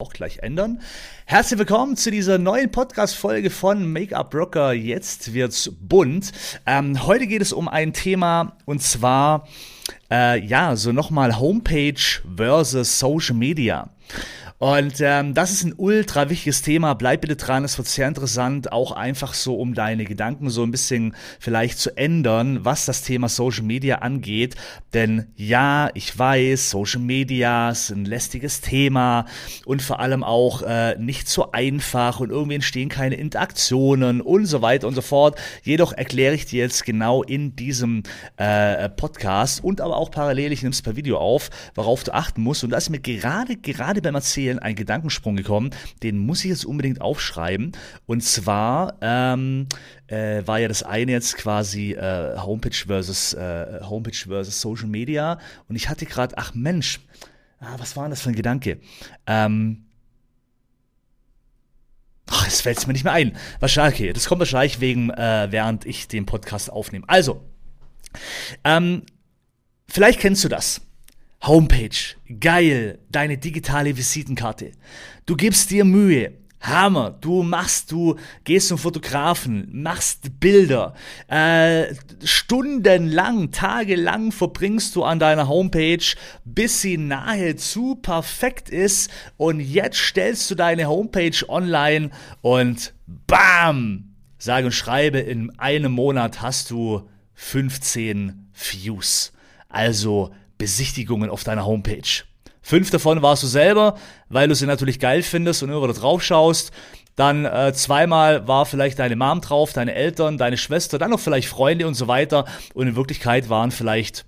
auch gleich ändern. Herzlich willkommen zu dieser neuen Podcast-Folge von Make-up Rocker. Jetzt wird's bunt. Ähm, heute geht es um ein Thema und zwar, äh, ja, so nochmal Homepage versus Social Media. Und ähm, das ist ein ultra wichtiges Thema. Bleib bitte dran, es wird sehr interessant, auch einfach so, um deine Gedanken so ein bisschen vielleicht zu ändern, was das Thema Social Media angeht. Denn ja, ich weiß, Social Media ist ein lästiges Thema und vor allem auch äh, nicht so einfach und irgendwie entstehen keine Interaktionen und so weiter und so fort. Jedoch erkläre ich dir jetzt genau in diesem äh, Podcast und aber auch parallel, ich nehme es per Video auf, worauf du achten musst. Und da ist mir gerade, gerade beim Erzählen Erzählen ein Gedankensprung gekommen, den muss ich jetzt unbedingt aufschreiben. Und zwar ähm, äh, war ja das eine jetzt quasi äh, Homepage versus äh, Homepage versus Social Media. Und ich hatte gerade, ach Mensch, ah, was war denn das für ein Gedanke? Ähm, Ach, es fällt mir nicht mehr ein. Wahrscheinlich, okay, das kommt wahrscheinlich wegen, äh, während ich den Podcast aufnehme. Also, ähm, vielleicht kennst du das. Homepage, geil, deine digitale Visitenkarte. Du gibst dir Mühe, Hammer, du machst, du gehst zum Fotografen, machst Bilder, äh, stundenlang, tagelang verbringst du an deiner Homepage, bis sie nahezu perfekt ist. Und jetzt stellst du deine Homepage online und bam, sage und schreibe, in einem Monat hast du 15 Views. Also Besichtigungen auf deiner Homepage. Fünf davon warst du selber, weil du sie natürlich geil findest und immer da drauf schaust. Dann äh, zweimal war vielleicht deine Mom drauf, deine Eltern, deine Schwester, dann noch vielleicht Freunde und so weiter. Und in Wirklichkeit waren vielleicht,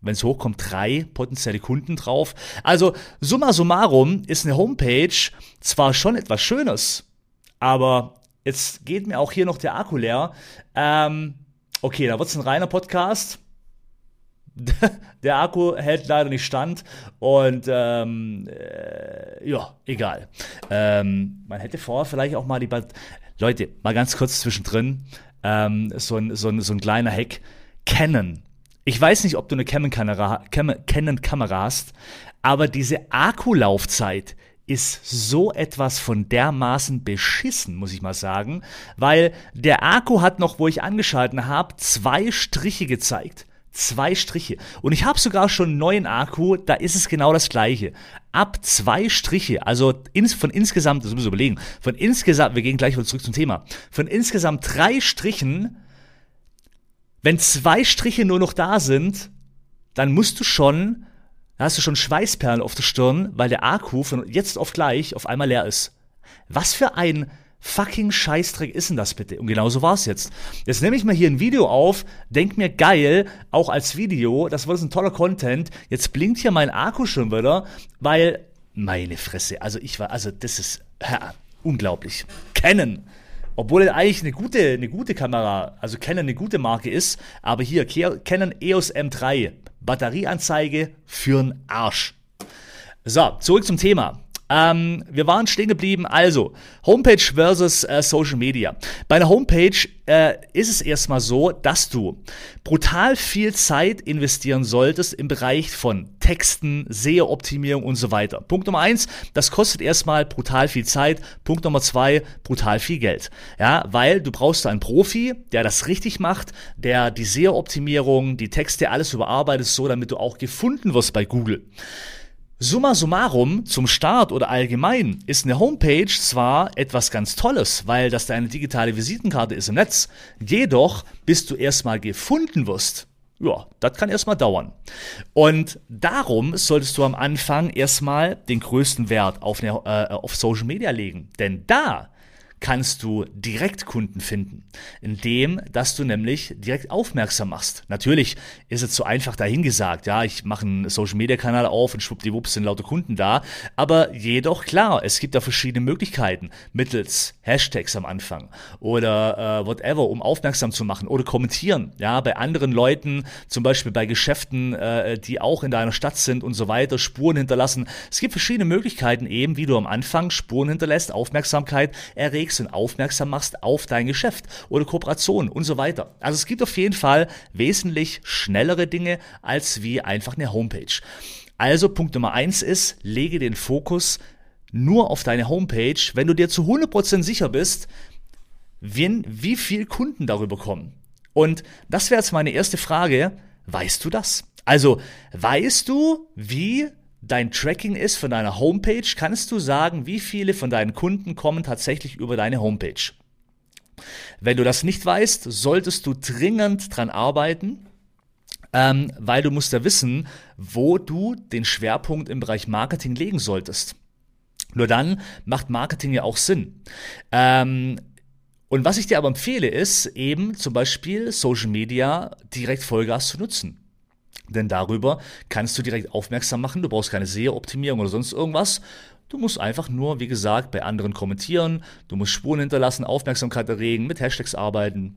wenn es hochkommt, drei potenzielle Kunden drauf. Also summa summarum ist eine Homepage zwar schon etwas Schönes, aber jetzt geht mir auch hier noch der Akku leer. Ähm, okay, da wird es ein reiner Podcast. der Akku hält leider nicht stand und ähm, äh, ja, egal. Ähm, man hätte vorher vielleicht auch mal die Bat Leute, mal ganz kurz zwischendrin, ähm, so, ein, so, ein, so ein kleiner Hack. Canon. Ich weiß nicht, ob du eine Canon-Kamera Canon hast, aber diese Akkulaufzeit ist so etwas von dermaßen beschissen, muss ich mal sagen, weil der Akku hat noch, wo ich angeschalten habe, zwei Striche gezeigt. Zwei Striche. Und ich habe sogar schon einen neuen Akku, da ist es genau das gleiche. Ab zwei Striche, also ins, von insgesamt, das müssen wir überlegen, von insgesamt, wir gehen gleich mal zurück zum Thema, von insgesamt drei Strichen, wenn zwei Striche nur noch da sind, dann musst du schon, da hast du schon Schweißperlen auf der Stirn, weil der Akku von jetzt auf gleich auf einmal leer ist. Was für ein fucking Scheißdreck ist denn das bitte? Und genauso war es jetzt. Jetzt nehme ich mal hier ein Video auf, denk mir geil, auch als Video, das wird ein toller Content. Jetzt blinkt hier mein Akku schon wieder, weil, meine Fresse, also ich war, also das ist ja, unglaublich. Canon. Obwohl eigentlich eine gute, eine gute Kamera, also Canon eine gute Marke ist, aber hier, Canon EOS M3, Batterieanzeige für'n Arsch. So, zurück zum Thema. Ähm, wir waren stehen geblieben. Also, Homepage versus äh, Social Media. Bei einer Homepage äh, ist es erstmal so, dass du brutal viel Zeit investieren solltest im Bereich von Texten, SEO-Optimierung und so weiter. Punkt Nummer eins, das kostet erstmal brutal viel Zeit. Punkt Nummer zwei, brutal viel Geld. Ja, weil du brauchst einen Profi, der das richtig macht, der die SEO-Optimierung, die Texte, alles überarbeitet, so damit du auch gefunden wirst bei Google. Summa summarum, zum Start oder allgemein ist eine Homepage zwar etwas ganz Tolles, weil das deine digitale Visitenkarte ist im Netz, jedoch bis du erstmal gefunden wirst, ja, das kann erstmal dauern. Und darum solltest du am Anfang erstmal den größten Wert auf, eine, äh, auf Social Media legen. Denn da kannst du direkt Kunden finden, indem, dass du nämlich direkt aufmerksam machst. Natürlich ist es so einfach dahingesagt, ja, ich mache einen Social Media Kanal auf und schwuppdiwupps sind lauter Kunden da, aber jedoch klar, es gibt da verschiedene Möglichkeiten mittels Hashtags am Anfang oder äh, whatever, um aufmerksam zu machen oder kommentieren, ja, bei anderen Leuten, zum Beispiel bei Geschäften, äh, die auch in deiner Stadt sind und so weiter, Spuren hinterlassen. Es gibt verschiedene Möglichkeiten eben, wie du am Anfang Spuren hinterlässt, Aufmerksamkeit erregst ansprichst und aufmerksam machst auf dein Geschäft oder Kooperation und so weiter. Also es gibt auf jeden Fall wesentlich schnellere Dinge als wie einfach eine Homepage. Also Punkt Nummer eins ist, lege den Fokus nur auf deine Homepage, wenn du dir zu 100% sicher bist, wen, wie viel Kunden darüber kommen. Und das wäre jetzt meine erste Frage. Weißt du das? Also, weißt du, wie dein Tracking ist von deiner Homepage? Kannst du sagen, wie viele von deinen Kunden kommen tatsächlich über deine Homepage? Wenn du das nicht weißt, solltest du dringend dran arbeiten, ähm, weil du musst ja wissen, wo du den Schwerpunkt im Bereich Marketing legen solltest. Nur dann macht Marketing ja auch Sinn. Ähm, und was ich dir aber empfehle, ist eben zum Beispiel Social Media direkt Vollgas zu nutzen. Denn darüber kannst du direkt aufmerksam machen. Du brauchst keine SEO-Optimierung oder sonst irgendwas. Du musst einfach nur, wie gesagt, bei anderen kommentieren. Du musst Spuren hinterlassen, Aufmerksamkeit erregen, mit Hashtags arbeiten.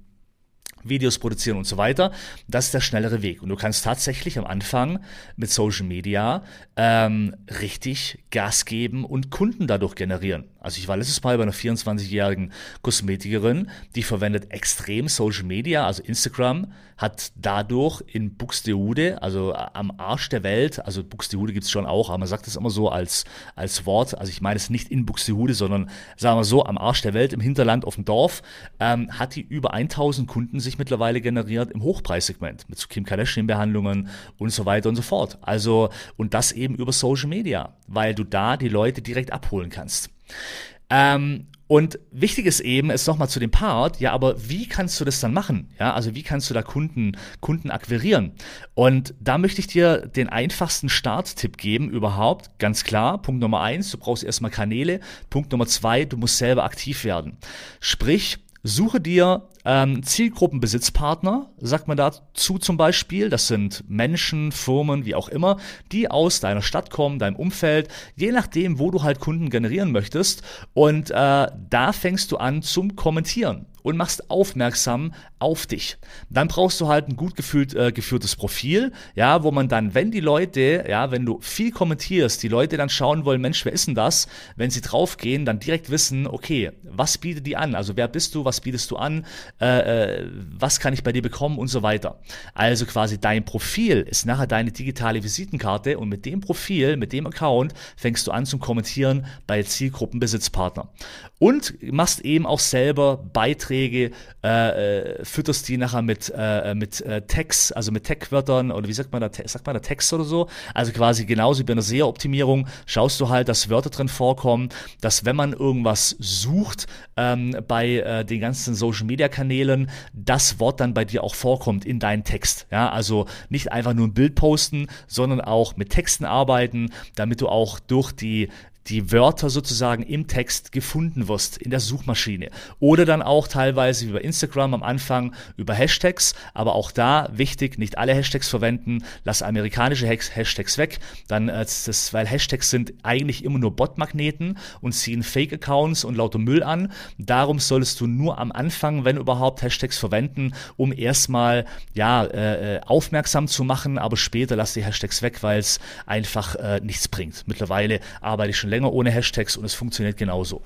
Videos produzieren und so weiter. Das ist der schnellere Weg. Und du kannst tatsächlich am Anfang mit Social Media ähm, richtig Gas geben und Kunden dadurch generieren. Also ich war letztes Mal bei einer 24-jährigen Kosmetikerin, die verwendet extrem Social Media, also Instagram, hat dadurch in Buxtehude, also am Arsch der Welt, also Buxtehude gibt's schon auch, aber man sagt das immer so als, als Wort, also ich meine es nicht in Buxtehude, sondern sagen wir so, am Arsch der Welt, im Hinterland, auf dem Dorf, ähm, hat die über 1000 Kunden sich mittlerweile generiert im Hochpreissegment, mit so Kim Kardashian-Behandlungen und so weiter und so fort. Also, und das eben über Social Media, weil du da die Leute direkt abholen kannst. Ähm, und wichtig ist eben, ist nochmal zu dem Part, ja, aber wie kannst du das dann machen? Ja, also wie kannst du da Kunden, Kunden akquirieren? Und da möchte ich dir den einfachsten Starttipp geben überhaupt. Ganz klar, Punkt Nummer eins, du brauchst erstmal Kanäle. Punkt Nummer zwei, du musst selber aktiv werden. Sprich, Suche dir ähm, Zielgruppenbesitzpartner, sagt man dazu zum Beispiel. Das sind Menschen, Firmen, wie auch immer, die aus deiner Stadt kommen, deinem Umfeld, je nachdem, wo du halt Kunden generieren möchtest. Und äh, da fängst du an zum Kommentieren und machst aufmerksam auf dich. Dann brauchst du halt ein gut gefühlt, äh, geführtes Profil, ja, wo man dann, wenn die Leute, ja, wenn du viel kommentierst, die Leute dann schauen wollen, Mensch, wer ist denn das? Wenn sie draufgehen, dann direkt wissen, okay, was bietet die an? Also wer bist du, was bietest du an, äh, äh, was kann ich bei dir bekommen und so weiter. Also quasi dein Profil ist nachher deine digitale Visitenkarte und mit dem Profil, mit dem Account fängst du an zum Kommentieren bei Zielgruppenbesitzpartner. Und machst eben auch selber Beiträge, äh, äh, fütterst die nachher mit, äh, mit äh, Tags, also mit Tag-Wörtern oder wie sagt man da, sagt man da Text oder so? Also quasi genauso wie bei einer SEO-Optimierung schaust du halt, dass Wörter drin vorkommen, dass wenn man irgendwas sucht ähm, bei äh, den ganzen Social-Media-Kanälen, das Wort dann bei dir auch vorkommt in deinen Text. Ja, also nicht einfach nur ein Bild posten, sondern auch mit Texten arbeiten, damit du auch durch die die Wörter sozusagen im Text gefunden wirst in der Suchmaschine. Oder dann auch teilweise wie bei Instagram am Anfang über Hashtags. Aber auch da wichtig, nicht alle Hashtags verwenden. Lass amerikanische Hashtags weg. Dann, äh, das, weil Hashtags sind eigentlich immer nur Botmagneten und ziehen Fake-Accounts und lauter Müll an. Darum solltest du nur am Anfang, wenn überhaupt, Hashtags verwenden, um erstmal ja äh, äh, aufmerksam zu machen. Aber später lass die Hashtags weg, weil es einfach äh, nichts bringt. Mittlerweile arbeite ich schon länger ohne Hashtags und es funktioniert genauso.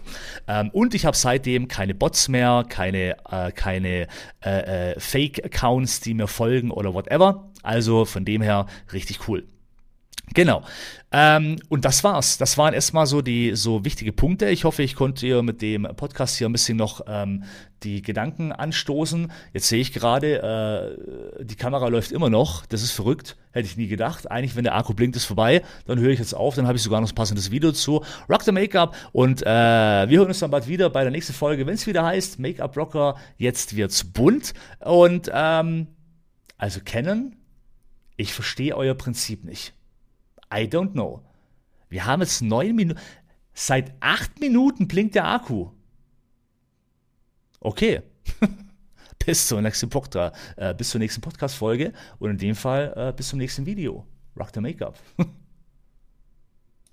Ähm, und ich habe seitdem keine Bots mehr, keine, äh, keine äh, äh, Fake-Accounts, die mir folgen oder whatever. Also von dem her richtig cool. Genau. Ähm, und das war's. Das waren erstmal so die so wichtige Punkte. Ich hoffe, ich konnte ihr mit dem Podcast hier ein bisschen noch ähm, die Gedanken anstoßen. Jetzt sehe ich gerade, äh, die Kamera läuft immer noch. Das ist verrückt. Hätte ich nie gedacht. Eigentlich, wenn der Akku blinkt, ist vorbei. Dann höre ich jetzt auf. Dann habe ich sogar noch ein passendes Video zu Rock the Make-up. Und äh, wir hören uns dann bald wieder bei der nächsten Folge, wenn es wieder heißt Make-up Rocker. Jetzt wird's bunt. Und ähm, also kennen. Ich verstehe euer Prinzip nicht. I don't know. Wir haben jetzt neun Minuten. Seit acht Minuten blinkt der Akku. Okay. bis zur nächsten, Podcast, äh, bis zur nächsten Podcast-Folge und in dem Fall äh, bis zum nächsten Video. Rock the Make-up.